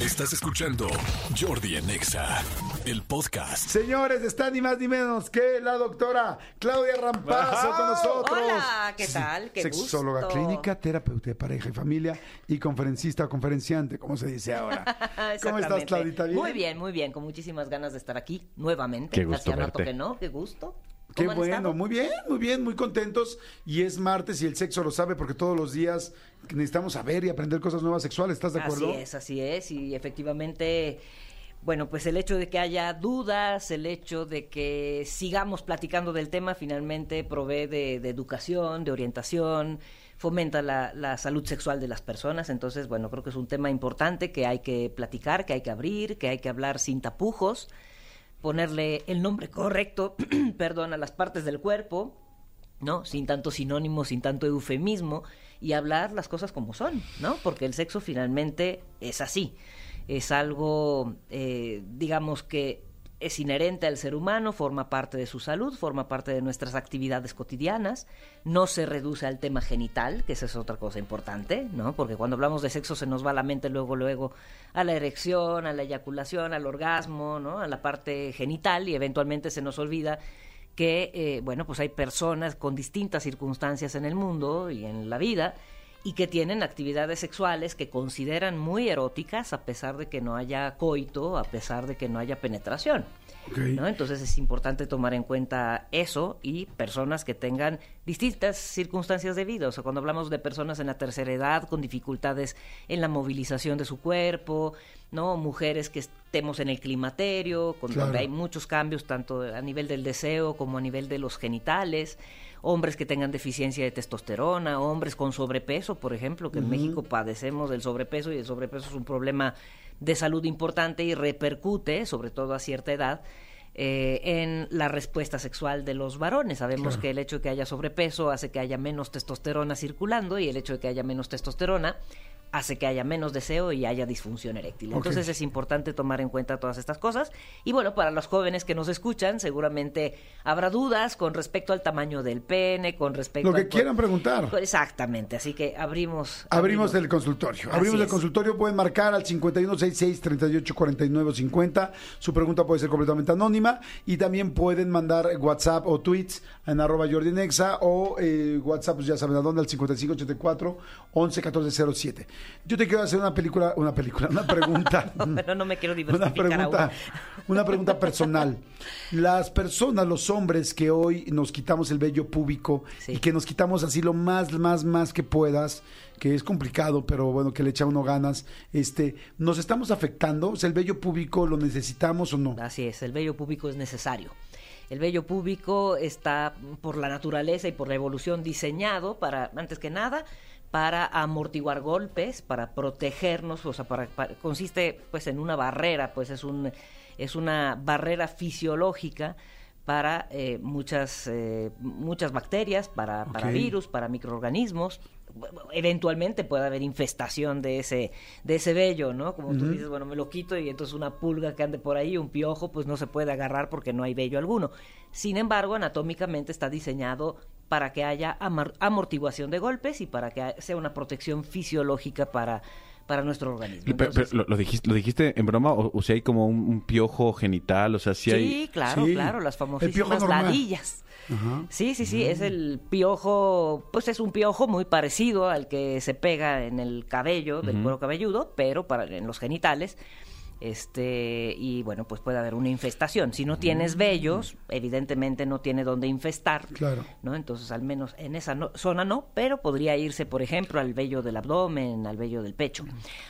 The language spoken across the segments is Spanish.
Estás escuchando Jordi en Exa, el podcast. Señores, está ni más ni menos que la doctora Claudia Rampazo con nosotros. Hola, ¿qué tal? Qué Sexóloga gusto. clínica, terapeuta de pareja y familia y conferencista o conferenciante, como se dice ahora. ¿Cómo estás. Claudita? ¿Bien? Muy bien, muy bien, con muchísimas ganas de estar aquí nuevamente. Qué gusto Hacía rato verte. que no, qué gusto. Qué ¿Cómo han bueno, estado? muy bien, muy bien, muy contentos. Y es martes y el sexo lo sabe porque todos los días necesitamos saber y aprender cosas nuevas sexuales. ¿Estás de acuerdo? Así es, así es. Y efectivamente, bueno, pues el hecho de que haya dudas, el hecho de que sigamos platicando del tema, finalmente provee de, de educación, de orientación, fomenta la, la salud sexual de las personas. Entonces, bueno, creo que es un tema importante que hay que platicar, que hay que abrir, que hay que hablar sin tapujos, ponerle el nombre correcto, perdón, a las partes del cuerpo. ¿no? Sin tanto sinónimo, sin tanto eufemismo, y hablar las cosas como son, ¿no? Porque el sexo finalmente es así. Es algo, eh, digamos que es inherente al ser humano, forma parte de su salud, forma parte de nuestras actividades cotidianas, no se reduce al tema genital, que esa es otra cosa importante, ¿no? Porque cuando hablamos de sexo se nos va la mente luego, luego a la erección, a la eyaculación, al orgasmo, ¿no? A la parte genital y eventualmente se nos olvida que, eh, bueno, pues hay personas con distintas circunstancias en el mundo y en la vida y que tienen actividades sexuales que consideran muy eróticas a pesar de que no haya coito, a pesar de que no haya penetración. Entonces es importante tomar en cuenta eso y personas que tengan distintas circunstancias de vida. O sea, cuando hablamos de personas en la tercera edad con dificultades en la movilización de su cuerpo, ¿no? Mujeres que estemos en el climaterio, con Claro. donde hay muchos cambios tanto a nivel del deseo como a nivel de los genitales, hombres que tengan deficiencia de testosterona, hombres con sobrepeso, por ejemplo, que en México padecemos del sobrepeso y el sobrepeso es un problema de salud importante y repercute, sobre todo a cierta edad, eh, en la respuesta sexual de los varones. Sabemos Claro. que el hecho de que haya sobrepeso hace que haya menos testosterona circulando y el hecho de que haya menos testosterona hace que haya menos deseo y haya disfunción eréctil. Entonces es importante tomar en cuenta todas estas cosas. Y bueno, para los jóvenes que nos escuchan, seguramente habrá dudas con respecto al tamaño del pene, con respecto Lo que al- quieran preguntar. Exactamente, así que abrimos. Abrimos el consultorio. Así Abrimos el consultorio. Pueden marcar al 5166-3849-50. Su pregunta puede ser completamente anónima. Y también pueden mandar WhatsApp o tweets en arroba Jordi Nexa o eh, WhatsApp, pues ya saben a dónde, al 5584-111407. Yo te quiero hacer una película, una película, una pregunta. Pero no me quiero una diversificar pregunta, aún. una pregunta personal. Las personas, los hombres que hoy nos quitamos el vello púbico Sí. y que nos quitamos así lo más, más, más que puedas, que es complicado, pero bueno, que le echa uno ganas, este, ¿nos estamos afectando? O sea, ¿El vello púbico lo necesitamos o no? Así es, el vello púbico es necesario. El vello púbico está por la naturaleza y por la evolución diseñado para, antes que nada, para amortiguar golpes, para protegernos, o sea, para, para- consiste pues en una barrera, pues es un es una barrera fisiológica para eh, muchas eh, muchas bacterias, para, para virus, para microorganismos. Eventualmente puede haber infestación de ese de ese vello, ¿no? Como tú dices, bueno, me lo quito y entonces una pulga que ande por ahí, un piojo, pues no se puede agarrar porque no hay vello alguno. Sin embargo, anatómicamente está diseñado para que haya amar- amortiguación de golpes y para que sea una protección fisiológica para, para nuestro organismo. Pero- pero, Entonces, ¿lo, lo dijiste, ¿Lo dijiste en broma? ¿O, o si hay como un, un piojo genital? O sea, si sí, hay... claro, Sí, claro, las el piojo famosísimas ladillas. Ajá. Sí, sí, sí, es el piojo, pues es un piojo muy parecido al que se pega en el cabello del cuero cabelludo, pero para en los genitales. Este, y bueno, pues puede haber una infestación. Si no tienes vellos, evidentemente no tiene dónde infestar. Claro. ¿no? Entonces, al menos en esa no- zona no, pero podría irse, por ejemplo, al vello del abdomen, al vello del pecho.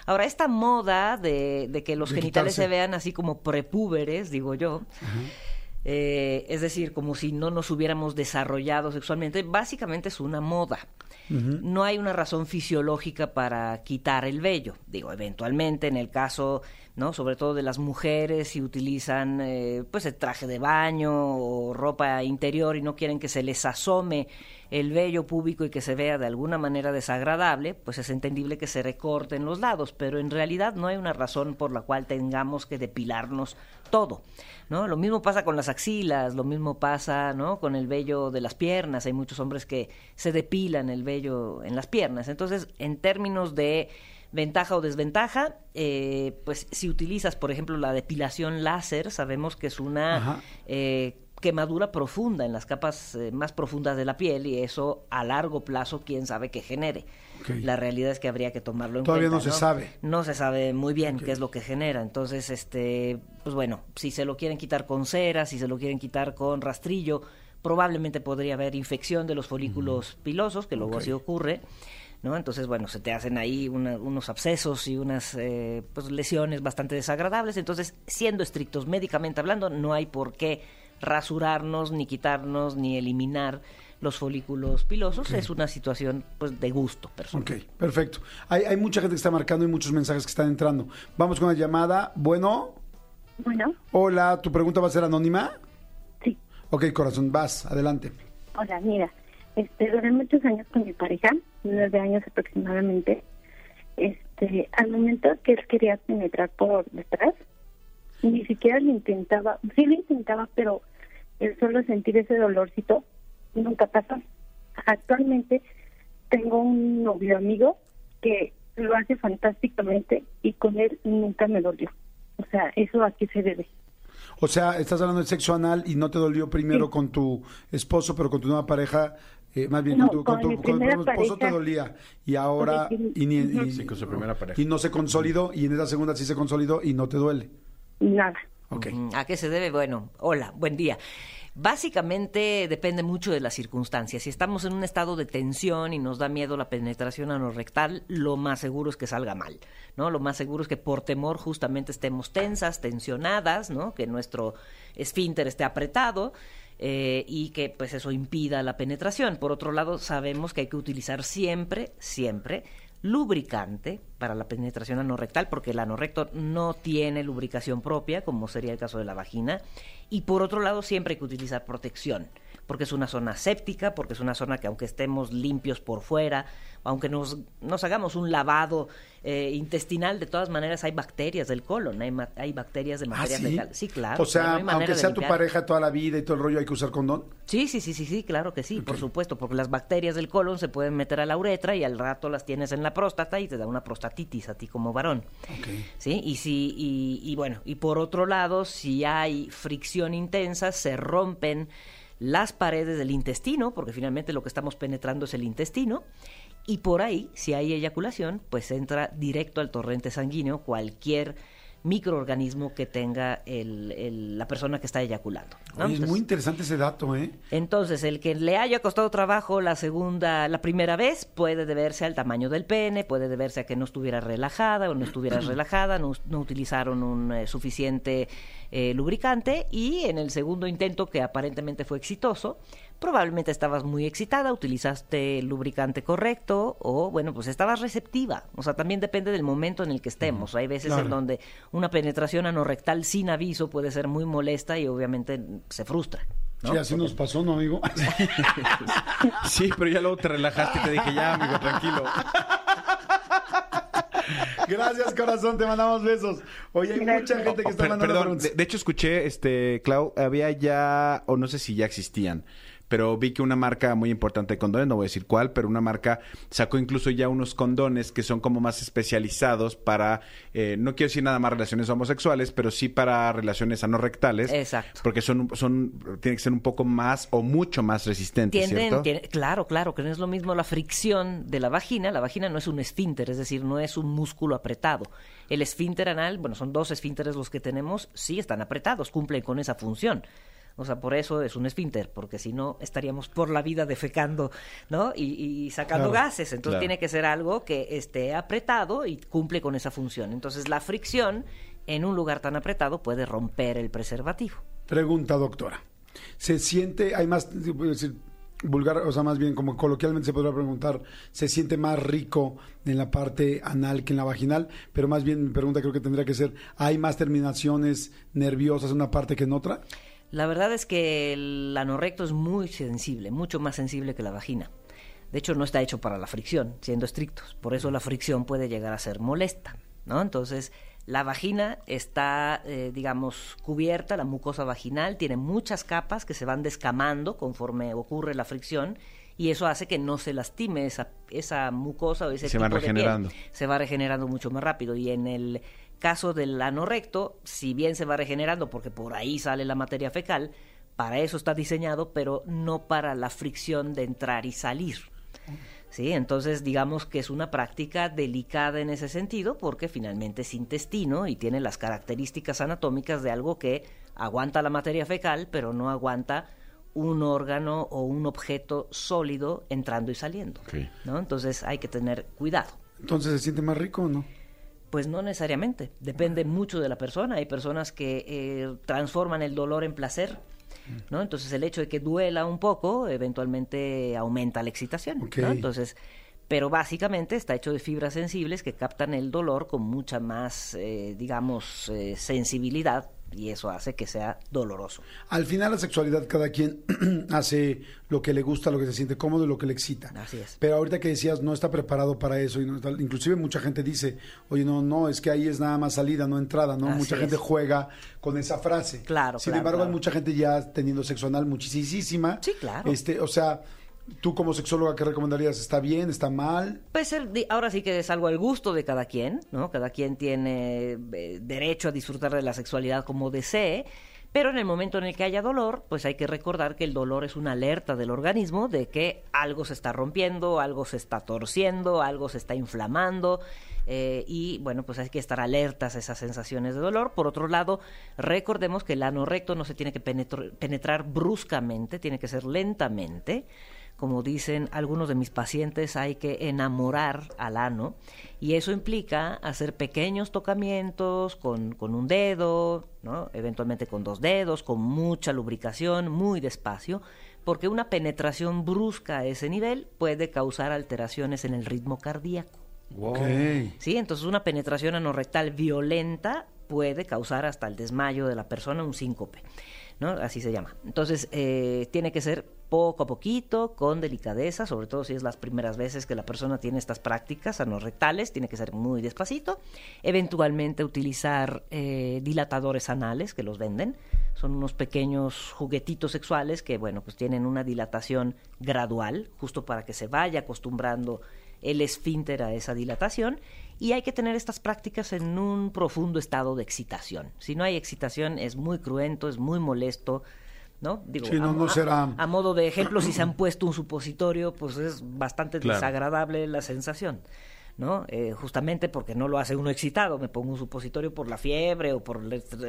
Ahora, esta moda de, de que los De genitales quitarse. se vean así como prepúberes, digo yo, eh, es decir, como si no nos hubiéramos desarrollado sexualmente, básicamente es una moda. No hay una razón fisiológica para quitar el vello. Digo, eventualmente, en el caso, ¿no? Sobre todo de las mujeres, si utilizan eh, pues el traje de baño o ropa interior y no quieren que se les asome el vello púbico y que se vea de alguna manera desagradable, pues es entendible que se recorten los lados, pero en realidad no hay una razón por la cual tengamos que depilarnos todo, ¿no? Lo mismo pasa con las axilas, lo mismo pasa, ¿no? Con el vello de las piernas, hay muchos hombres que se depilan el vello en las piernas. Entonces, en términos de Ventaja o desventaja, eh, pues si utilizas, por ejemplo, la depilación láser, sabemos que es una eh, quemadura profunda en las capas eh, más profundas de la piel y eso a largo plazo, quién sabe qué genere. La realidad es que habría que tomarlo en Todavía cuenta. no se sabe. No se sabe muy bien qué es lo que genera. Entonces, este, pues bueno, si se lo quieren quitar con cera, si se lo quieren quitar con rastrillo, probablemente podría haber infección de los folículos pilosos, que luego así ocurre. ¿No? Entonces, bueno, se te hacen ahí una- unos abscesos y unas eh, pues, lesiones bastante desagradables. Entonces, siendo estrictos médicamente hablando, no hay por qué rasurarnos, ni quitarnos, ni eliminar los folículos pilosos. Es una situación pues de gusto personal. Ok, perfecto. Hay, hay mucha gente que está marcando y muchos mensajes que están entrando. Vamos con la llamada. Bueno, Bueno, hola, ¿tu pregunta va a ser anónima? sí. Ok, corazón, vas, adelante. Hola, mira, este, duré muchos años con mi pareja, nueve años aproximadamente. Este, al momento que él quería penetrar por detrás, ni siquiera lo intentaba, sí lo intentaba, pero el solo sentir ese dolorcito nunca pasó. Actualmente tengo un novio amigo que lo hace fantásticamente y con él nunca me dolió. O sea, ¿eso a qué se debe? O sea, estás hablando de sexo anal y no te dolió primero Sí. con tu esposo, pero con tu nueva pareja, eh, más bien No, con tu, con con tu- con esposo te dolía y ahora y, ni- y-. Sí, con su primera pareja. y no se consolidó y en esa segunda sí se consolidó y no te duele. Nada. ¿A qué se debe? Bueno, hola, buen día. Básicamente depende mucho de las circunstancias. Si estamos en un estado de tensión y nos da miedo la penetración anorrectal, lo más seguro es que salga mal, ¿no? Lo más seguro es que por temor justamente estemos tensas, tensionadas, ¿no? Que nuestro esfínter esté apretado eh, y que pues eso impida la penetración. Por otro lado, sabemos que hay que utilizar siempre, siempre lubricante para la penetración anorrectal, porque el anorrecto no tiene lubricación propia, como sería el caso de la vagina, y por otro lado siempre hay que utilizar protección, porque es una zona séptica, porque es una zona que aunque estemos limpios por fuera, aunque nos, nos hagamos un lavado eh, intestinal, de todas maneras hay bacterias del colon, hay, bacterias de ¿Ah, materia sí? fecal. Sí, claro. O sea, no aunque sea tu pareja toda la vida y todo el rollo, hay que usar condón. Sí, sí, sí, sí, sí, claro que sí, por supuesto, porque las bacterias del colon se pueden meter a la uretra y al rato las tienes en la próstata y te da una prostatitis a ti como varón. ¿Sí? Y si y, y bueno, y por otro lado, si hay fricción intensa, se rompen las paredes del intestino, porque finalmente lo que estamos penetrando es el intestino, y por ahí, si hay eyaculación, pues entra directo al torrente sanguíneo cualquier microorganismo que tenga el- el- la persona que está eyaculando. ¿no? Oye, es Entonces, muy interesante ese dato, ¿eh? entonces, el que le haya costado trabajo la segunda, la primera vez, puede deberse al tamaño del pene, puede deberse a que no estuviera relajada o no estuviera relajada, no, no utilizaron un eh, suficiente eh, lubricante y en el segundo intento, que aparentemente fue exitoso, probablemente estabas muy excitada, utilizaste el lubricante correcto o, bueno, pues estabas receptiva. O sea, también depende del momento en el que estemos. Hay veces Claro. en donde una penetración anorrectal sin aviso puede ser muy molesta y obviamente se frustra. ¿no? Sí, así nos pasó, ¿no, amigo? Sí, pero ya luego te relajaste y te dije, ya, amigo, tranquilo. Gracias, corazón, te mandamos besos. Oye, hay mucha gente que está mandando perdón, preguntas. de, de hecho escuché, este, Clau, había ya, o no sé si ya existían, pero vi que una marca muy importante de condones, no voy a decir cuál, pero una marca sacó incluso ya unos condones que son como más especializados para, eh, no quiero decir nada más relaciones homosexuales, pero sí para relaciones anorrectales. Exacto. Porque son, son, tienen que ser un poco más o mucho más resistentes, Tienden- claro, claro, que no es lo mismo la fricción de la vagina. La vagina no es un esfínter, es decir, no es un músculo apretado. El esfínter anal, bueno, son dos esfínteres los que tenemos, sí están apretados, cumplen con esa función. O sea, por eso es un esfínter, porque si no estaríamos por la vida defecando, ¿no? Y, y sacando Claro, gases. Entonces claro. tiene que ser algo que esté apretado y cumple con esa función. Entonces la fricción en un lugar tan apretado puede romper el preservativo. Pregunta, doctora. ¿Se siente, hay más, decir, vulgar, o sea, más bien como coloquialmente se podría preguntar, ¿se siente más rico en la parte anal que en la vaginal? Pero más bien mi pregunta creo que tendría que ser, ¿hay más terminaciones nerviosas en una parte que en otra? La verdad es que el anorrecto es muy sensible, mucho más sensible que la vagina. De hecho, no está hecho para la fricción, siendo estrictos. Por eso la fricción puede llegar a ser molesta, ¿no? Entonces, la vagina está, eh, digamos, cubierta, la mucosa vaginal tiene muchas capas que se van descamando conforme ocurre la fricción y eso hace que no se lastime esa, esa mucosa o ese Se tipo van de piel. regenerando. Se va regenerando mucho más rápido y en el caso del ano recto, si bien se va regenerando porque por ahí sale la materia fecal, para eso está diseñado, pero no para la fricción de entrar y salir. ¿sí? Entonces, digamos que es una práctica delicada en ese sentido porque finalmente es intestino y tiene las características anatómicas de algo que aguanta la materia fecal, pero no aguanta un órgano o un objeto sólido entrando y saliendo. Entonces hay que tener cuidado. Entonces, ¿se siente más rico o no? Pues no necesariamente, depende mucho de la persona. Hay personas que eh, transforman el dolor en placer, ¿no? Entonces el hecho de que duela un poco, eventualmente aumenta la excitación. Entonces, pero básicamente está hecho de fibras sensibles que captan el dolor con mucha más, eh, digamos, eh, sensibilidad y eso hace que sea doloroso. Al final la sexualidad cada quien hace lo que le gusta, lo que se siente cómodo y lo que le excita. Así es. Pero ahorita que decías no está preparado para eso y no está- inclusive mucha gente dice, "Oye, no, no, es que ahí es nada más salida, no entrada", ¿no? Así mucha es. gente juega con esa frase. Claro, Sin claro, embargo, hay mucha gente ya teniendo sexo anal muchísima. Sí, claro. Este, o sea, tú como sexóloga qué recomendarías? ¿Está bien? ¿Está mal? Pues ahora sí que es algo al gusto de cada quien, ¿no? Cada quien tiene eh, derecho a disfrutar de la sexualidad como desee, pero en el momento en el que haya dolor, pues hay que recordar que el dolor es una alerta del organismo de que algo se está rompiendo, algo se está torciendo, algo se está inflamando. eh, y bueno, pues hay que estar alertas a esas sensaciones de dolor. Por otro lado, recordemos que el ano recto no se tiene que penetr- penetrar bruscamente, tiene que ser lentamente como dicen algunos de mis pacientes, hay que enamorar al ano y eso implica hacer pequeños tocamientos con, con un dedo, ¿no? eventualmente con dos dedos, con mucha lubricación, muy despacio, porque una penetración brusca a ese nivel puede causar alteraciones en el ritmo cardíaco. Ok. ¿sí? Entonces una penetración anorrectal violenta puede causar hasta el desmayo de la persona, un síncope, ¿no? Así se llama. Entonces eh, tiene que ser poco a poquito, con delicadeza, sobre todo si es las primeras veces que la persona tiene estas prácticas anorrectales, tiene que ser muy despacito. Eventualmente utilizar eh, dilatadores anales que los venden. Son unos pequeños juguetitos sexuales que, bueno, pues tienen una dilatación gradual, justo para que se vaya acostumbrando el esfínter a esa dilatación y hay que tener estas prácticas en un profundo estado de excitación. Si no hay excitación es muy cruento, es muy molesto, ¿no? Digo, Sí, no, a, no a- será- a modo de ejemplo, si se han puesto un supositorio, pues es bastante Claro. desagradable la sensación. ¿No? Eh, justamente porque no lo hace uno excitado, me pongo un supositorio por la fiebre o por,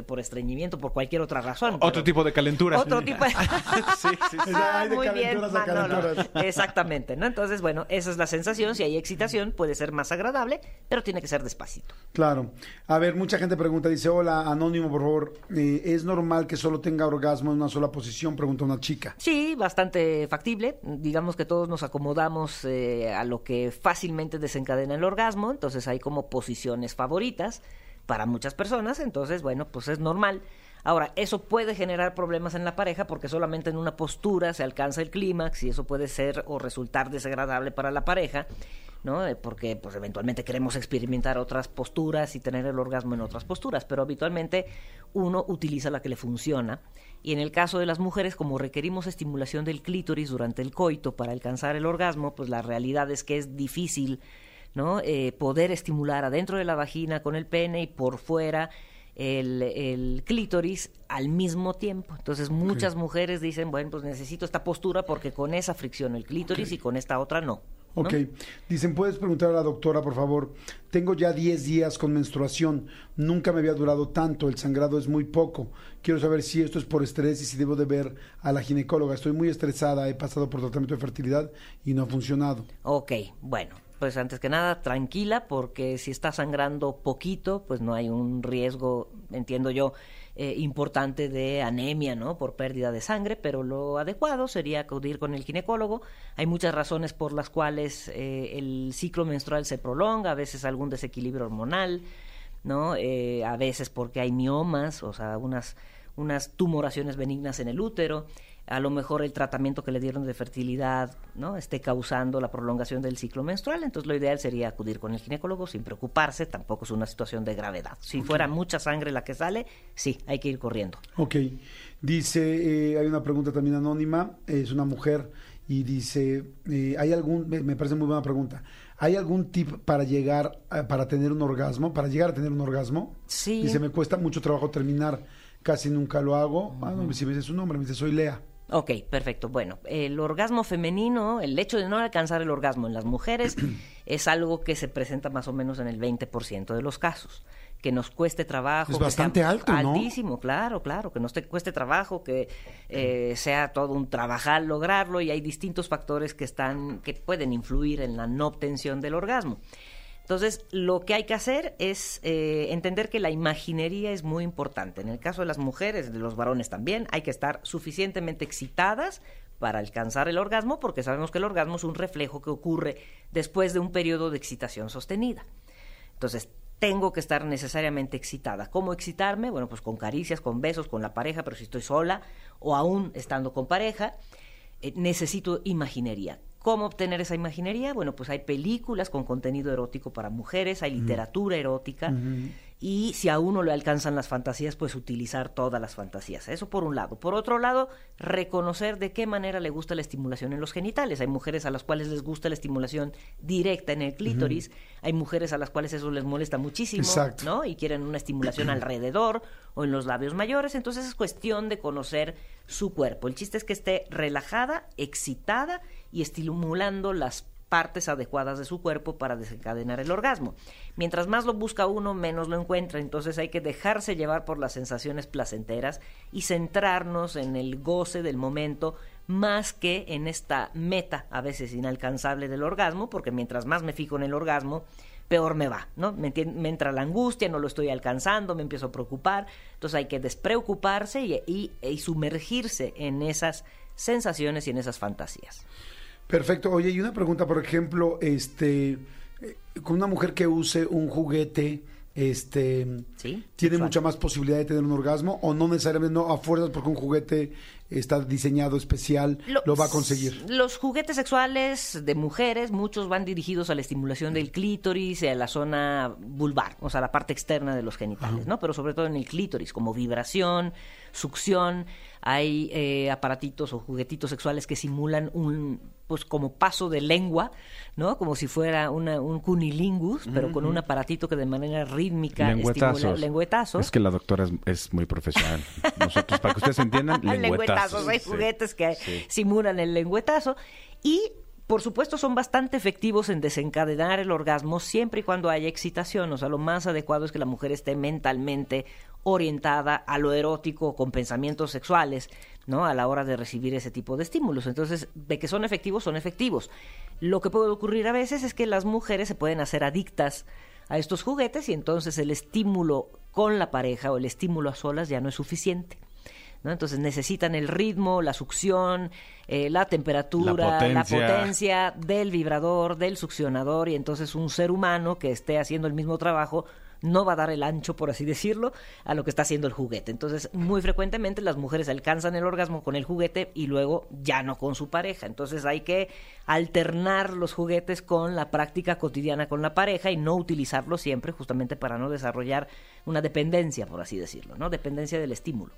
por estreñimiento, por cualquier otra razón. Otro pero- tipo de calenturas. Otro tipo de... sí, sí, sí. De Muy bien, calenturas a Manolo. calenturas. Exactamente, ¿no? Entonces, bueno, esa es la sensación. Si hay excitación, puede ser más agradable, pero tiene que ser despacito. Claro. A ver, mucha gente pregunta, dice, hola, anónimo, por favor, eh, ¿es normal que solo tenga orgasmo en una sola posición? Pregunta una chica. Sí, bastante factible. Digamos que todos nos acomodamos eh, a lo que fácilmente desencadena el orgasmo, entonces hay como posiciones favoritas para muchas personas, entonces bueno, pues es normal. Ahora, eso puede generar problemas en la pareja porque solamente en una postura se alcanza el clímax y eso puede ser o resultar desagradable para la pareja, ¿no? Eh, Porque pues eventualmente queremos experimentar otras posturas y tener el orgasmo en otras posturas, pero habitualmente uno utiliza la que le funciona. Y en el caso de las mujeres, como requerimos estimulación del clítoris durante el coito para alcanzar el orgasmo, pues la realidad es que es difícil, ¿no? Eh, poder estimular adentro de la vagina con el pene y por fuera el, el clítoris al mismo tiempo. Entonces muchas mujeres dicen, bueno, pues necesito esta postura porque con esa fricción el clítoris y con esta otra no. ¿no? Ok. Dicen, ¿puedes preguntar a la doctora, por favor? Tengo ya 10 días con menstruación. Nunca me había durado tanto. El sangrado es muy poco. Quiero saber si esto es por estrés y si debo de ver a la ginecóloga. Estoy muy estresada. He pasado por tratamiento de fertilidad y no ha funcionado. Ok, bueno, pues antes que nada, tranquila, porque si está sangrando poquito, pues no hay un riesgo, entiendo yo, eh, importante de anemia, ¿no? Por pérdida de sangre, pero lo adecuado sería acudir con el ginecólogo. Hay muchas razones por las cuales eh, el ciclo menstrual se prolonga, a veces algún desequilibrio hormonal, ¿no? Eh, a veces porque hay miomas, o sea, unas, unas tumoraciones benignas en el útero. A lo mejor el tratamiento que le dieron de fertilidad, ¿no? Esté causando la prolongación del ciclo menstrual. Entonces, lo ideal sería acudir con el ginecólogo sin preocuparse. Tampoco es una situación de gravedad. Si fuera mucha sangre la que sale, sí, hay que ir corriendo. Ok. Dice, eh, hay una pregunta también anónima. Es una mujer y dice, eh, ¿hay algún, me, me parece muy buena pregunta, ¿hay algún tip para llegar, a- para tener un orgasmo, para llegar a tener un orgasmo? Sí. Dice, me cuesta mucho trabajo terminar, casi nunca lo hago. Ah, no, si me dice su nombre, me dice, soy Lea. Ok, perfecto. Bueno, el orgasmo femenino, el hecho de no alcanzar el orgasmo en las mujeres es algo que se presenta más o menos en el 20% de los casos. Que nos cueste trabajo. Es bastante alto, ¿no? Altísimo, claro, claro. Que nos te cueste trabajo, que eh, sea todo un trabajar lograrlo y hay distintos factores que están, que pueden influir en la no obtención del orgasmo. Entonces, lo que hay que hacer es eh, entender que la imaginería es muy importante. En el caso de las mujeres, de los varones también, hay que estar suficientemente excitadas para alcanzar el orgasmo, porque sabemos que el orgasmo es un reflejo que ocurre después de un periodo de excitación sostenida. Entonces, tengo que estar necesariamente excitada. ¿Cómo excitarme? Bueno, pues con caricias, con besos, con la pareja, pero si estoy sola o aún estando con pareja, eh, necesito imaginería. ¿Cómo obtener esa imaginería? Bueno, pues hay películas con contenido erótico para mujeres, hay literatura erótica y si a uno le alcanzan las fantasías, pues utilizar todas las fantasías. Eso por un lado. Por otro lado, reconocer de qué manera le gusta la estimulación en los genitales. Hay mujeres a las cuales les gusta la estimulación directa en el clítoris, hay mujeres a las cuales eso les molesta muchísimo, Exacto. ¿no? Y quieren una estimulación alrededor o en los labios mayores, entonces es cuestión de conocer su cuerpo. El chiste es que esté relajada, excitada y estimulando las partes adecuadas de su cuerpo para desencadenar el orgasmo. Mientras más lo busca uno, menos lo encuentra, entonces hay que dejarse llevar por las sensaciones placenteras y centrarnos en el goce del momento más que en esta meta a veces inalcanzable del orgasmo, porque mientras más me fijo en el orgasmo, peor me va, ¿no? Me, entra la angustia, no lo estoy alcanzando, me empiezo a preocupar, entonces hay que despreocuparse y, y- y sumergirse en esas sensaciones y en esas fantasías. Perfecto. Oye, y una pregunta, por ejemplo, este, con una mujer que use un juguete, este, Sí, ¿tiene mucha más posibilidad de tener un orgasmo o no necesariamente, no a fuerzas porque un juguete está diseñado especial, lo, va a conseguir? Los juguetes sexuales de mujeres, muchos van dirigidos a la estimulación del clítoris y a la zona vulvar, o sea, la parte externa de los genitales, ¿no? Pero sobre todo en el clítoris, como vibración, succión. Hay eh, aparatitos o juguetitos sexuales que simulan un, pues como paso de lengua, ¿no? Como si fuera una, un cunilingus, pero con un aparatito que de manera rítmica Lengüetazos. estimula lengüetazos. Es que la doctora es, es muy profesional. Nosotros, para que ustedes entiendan, lengüetazos. Hay Sí. juguetes que Sí. simulan el lengüetazo. Y, por supuesto, son bastante efectivos en desencadenar el orgasmo siempre y cuando haya excitación. O sea, lo más adecuado es que la mujer esté mentalmente orientada a lo erótico con pensamientos sexuales, ¿no? A la hora de recibir ese tipo de estímulos. Entonces, de que son efectivos, son efectivos. Lo que puede ocurrir a veces es que las mujeres se pueden hacer adictas a estos juguetes y entonces el estímulo con la pareja o el estímulo a solas ya no es suficiente. ¿No? Entonces necesitan el ritmo, la succión, eh, la temperatura, La potencia. la potencia del vibrador, del succionador y entonces un ser humano que esté haciendo el mismo trabajo no va a dar el ancho, por así decirlo, a lo que está haciendo el juguete. Entonces, muy frecuentemente las mujeres alcanzan el orgasmo con el juguete y luego ya no con su pareja. Entonces, hay que alternar los juguetes con la práctica cotidiana con la pareja y no utilizarlos siempre justamente para no desarrollar una dependencia, por así decirlo, ¿no? Dependencia del estímulo.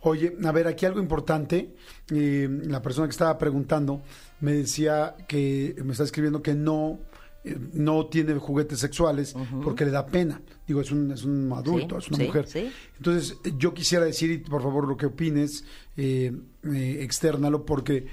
Oye, a ver, aquí algo importante. eh, la persona que estaba preguntando me decía que me está escribiendo que no eh, no tiene juguetes sexuales porque le da pena. Digo, es un, es un adulto, Sí, es una sí, mujer. sí. Entonces, yo quisiera decir, y por favor, lo que opines, eh, eh, externalo, porque,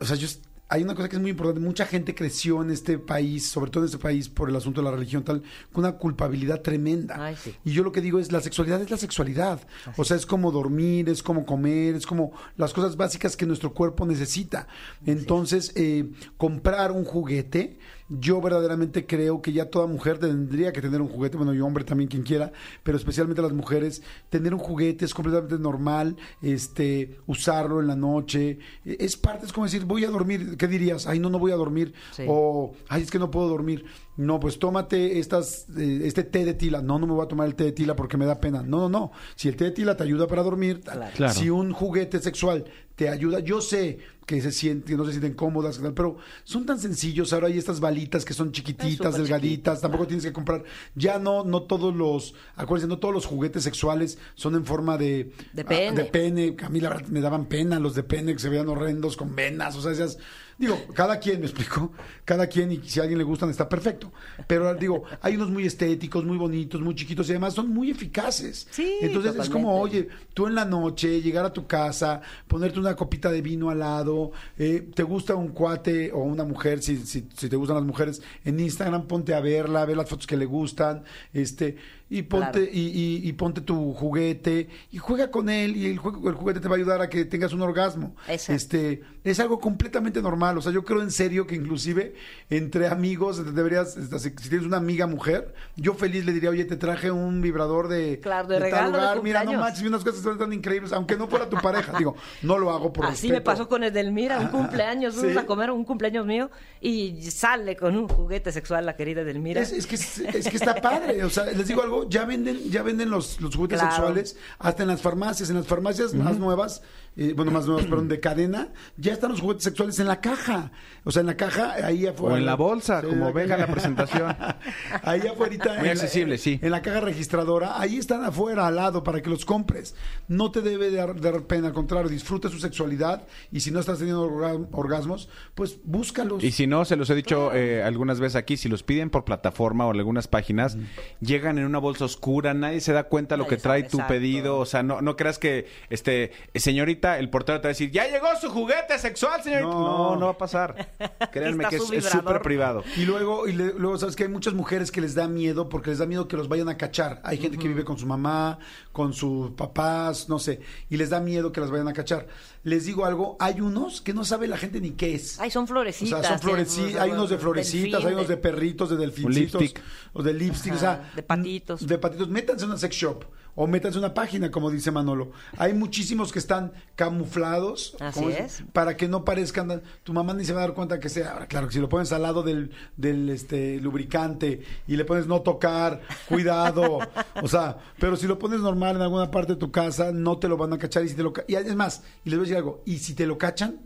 o sea, yo, hay una cosa que es muy importante. Mucha gente creció en este país, sobre todo en este país, por el asunto de la religión, tal, con una culpabilidad tremenda. Ay. Y yo lo que digo es, la sexualidad es la sexualidad. O sea, es como dormir, es como comer, es como las cosas básicas que nuestro cuerpo necesita. Entonces, eh, comprar un juguete, yo verdaderamente creo que ya toda mujer tendría que tener un juguete, bueno, y hombre también quien quiera, pero especialmente las mujeres, tener un juguete es completamente normal, este, usarlo en la noche, eh, es parte, es como decir, voy a dormir, ¿qué dirías? Ay, no, no voy a dormir, Sí. o, ay, es que no puedo dormir. No, pues tómate estas, eh, este té de tila. No, no me voy a tomar el té de tila porque me da pena. No, no, no. Si el té de tila te ayuda para dormir. Claro. si un juguete sexual te ayuda, yo sé que se sienten, que no se sienten cómodas, pero son tan sencillos. Ahora hay estas balitas que son chiquititas, delgaditas. Tampoco tienes que comprar. Ya no, no todos los, acuérdense, no todos los juguetes sexuales son en forma de, De ah, pene. de pene. A mí la verdad me daban pena los de pene que se veían horrendos con venas. O sea, esas, Digo, cada quien, me explico, cada quien y si a alguien le gustan está perfecto. Pero digo, hay unos muy estéticos, muy bonitos, muy chiquitos y además son muy eficaces. Sí, Entonces es como, oye, tú en la noche llegar a tu casa, ponerte una copita de vino al lado, eh, te gusta un cuate o una mujer, si, si, si te gustan las mujeres, en Instagram ponte a verla, ver las fotos que le gustan, este, y ponte, Claro. y, y- y ponte tu juguete y juega con él y el, el juguete te va a ayudar a que tengas un orgasmo. Este, es algo completamente normal. O sea, yo creo en serio que inclusive entre amigos deberías, este, si tienes una amiga mujer, yo feliz le diría, oye, te traje un vibrador de, Claro, de tal regalo de lugar. Mira, no cumpleaños. manches, unas cosas tan, tan increíbles, aunque no fuera tu pareja. Digo, no lo hago por Así me pasó con el del Mira, un cumpleaños, ¿sí? fuimos a comer un cumpleaños mío y sale con un juguete sexual la querida Delmira. Es, es que, es, es que está padre. O sea, les digo algo, ya venden, ya venden los, los juguetes Claro. sexuales hasta en las farmacias. En las farmacias más nuevas, eh, bueno, más nuevas, perdón, de cadena, ya están los juguetes sexuales en la caja. O sea, en la caja, ahí afuera. O en la bolsa, Sí, como en venga la presentación. Ahí afuera. Muy accesible, sí. En la caja registradora, ahí están afuera, al lado, para que los compres. No te debe dar, dar pena, al contrario, disfruta su sexualidad y si no estás teniendo orga- orgasmos, pues búscalos. Y si no, se los he dicho eh, algunas veces aquí, si los piden por plataforma o en algunas páginas, llegan en una bolsa oscura, nadie se da cuenta lo Nadie que trae sabe, tu exacto. pedido, o sea, no, no creas que, este, señorita, el portero te va a decir, ya llegó su juguete sexual, señorita. No. No, no, va a pasar. Créanme que es súper privado. Y luego, y le- luego, sabes que hay muchas mujeres que les da miedo porque les da miedo que los vayan a cachar. Hay gente que vive con su mamá, con sus papás, no sé, y les da miedo que las vayan a cachar. Les digo algo, hay unos que no sabe la gente ni qué es. Ay, son O florecitas. sea, son tienen- florecitas, hay unos de florecitas, delfín, hay unos de perritos, de delfincitos, lipstick. o de lipstick, o sea, de patitos. De patitos. Métanse en una sex shop o métanse en una página, como dice Manolo. Hay muchísimos que están camuflados. Así como es. Para que no parezcan, tu mamá ni se va a dar cuenta que sea. Ahora, claro, que si lo pones al lado del, del este, lubricante y le pones no tocar, cuidado, o sea, pero si lo pones normal en alguna parte de tu casa, no te lo van a cachar. Y si te lo y es más, y les voy a decir algo, y si te lo cachan,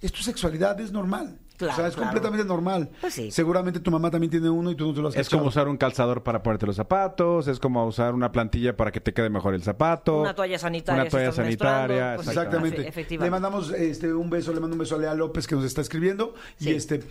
es tu sexualidad, es normal. Claro, o sea, es claro. completamente normal. Pues sí. Seguramente tu mamá también tiene uno y tú no te lo has Es cachado. como usar un calzador para ponerte los zapatos, es como usar una plantilla para que te quede mejor el zapato. Una toalla sanitaria. Una toalla sanitaria, pues, Exactamente. Le mandamos este, un beso, le mando un beso a Lea López que nos está escribiendo. Y este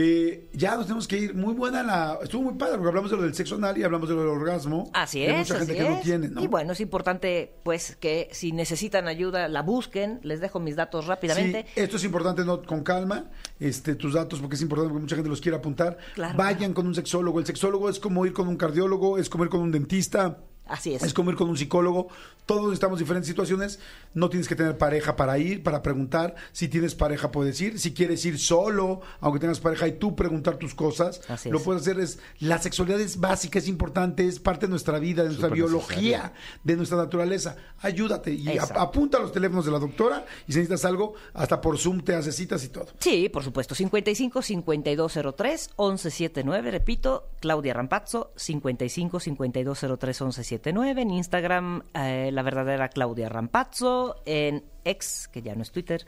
eh, ya nos tenemos que ir. Muy buena la. Estuvo muy padre porque hablamos de lo del sexo anal y hablamos de lo del orgasmo. Así Hay es, mucha gente que no tiene, ¿no? Y bueno, es importante pues que si necesitan ayuda la busquen. Les dejo mis datos rápidamente. Sí, esto es importante, no con calma, este, tus datos, porque es importante porque mucha gente los quiere apuntar. Claro, Vayan claro. con un sexólogo. El sexólogo es como ir con un cardiólogo, es como ir con un dentista. Así es. Es como ir con un psicólogo. Todos estamos en diferentes situaciones. No tienes que tener pareja para ir, para preguntar. Si tienes pareja, puedes ir. Si quieres ir solo, aunque tengas pareja, y tú preguntar tus cosas, Así lo es. puedes hacer. Es, la sexualidad es básica, es importante, es parte de nuestra vida, de nuestra biología, de nuestra naturaleza. Ayúdate y Exacto. apunta los teléfonos de la doctora y si necesitas algo, hasta por Zoom te hace citas y todo. Sí, por supuesto. 55 5203 1179. Repito, Claudia Rampazzo. 55 5203 1179. En Instagram, eh, la verdadera Claudia Rampazzo. En ex, que ya no es Twitter,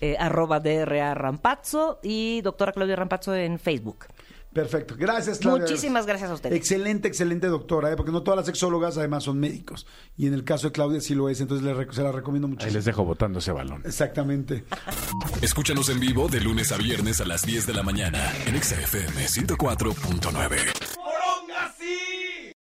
eh, arroba DRA Rampazzo. Y doctora Claudia Rampazzo en Facebook. Perfecto. Gracias, Claudia. Muchísimas gracias a ustedes. Excelente, excelente doctora, ¿eh? porque no todas las sexólogas además son médicos. Y en el caso de Claudia sí lo es, entonces se la recomiendo Ahí muchísimo. les dejo botando ese balón. Exactamente. Escúchanos en vivo de lunes a viernes a las 10 de la mañana en Exa FM 104.9.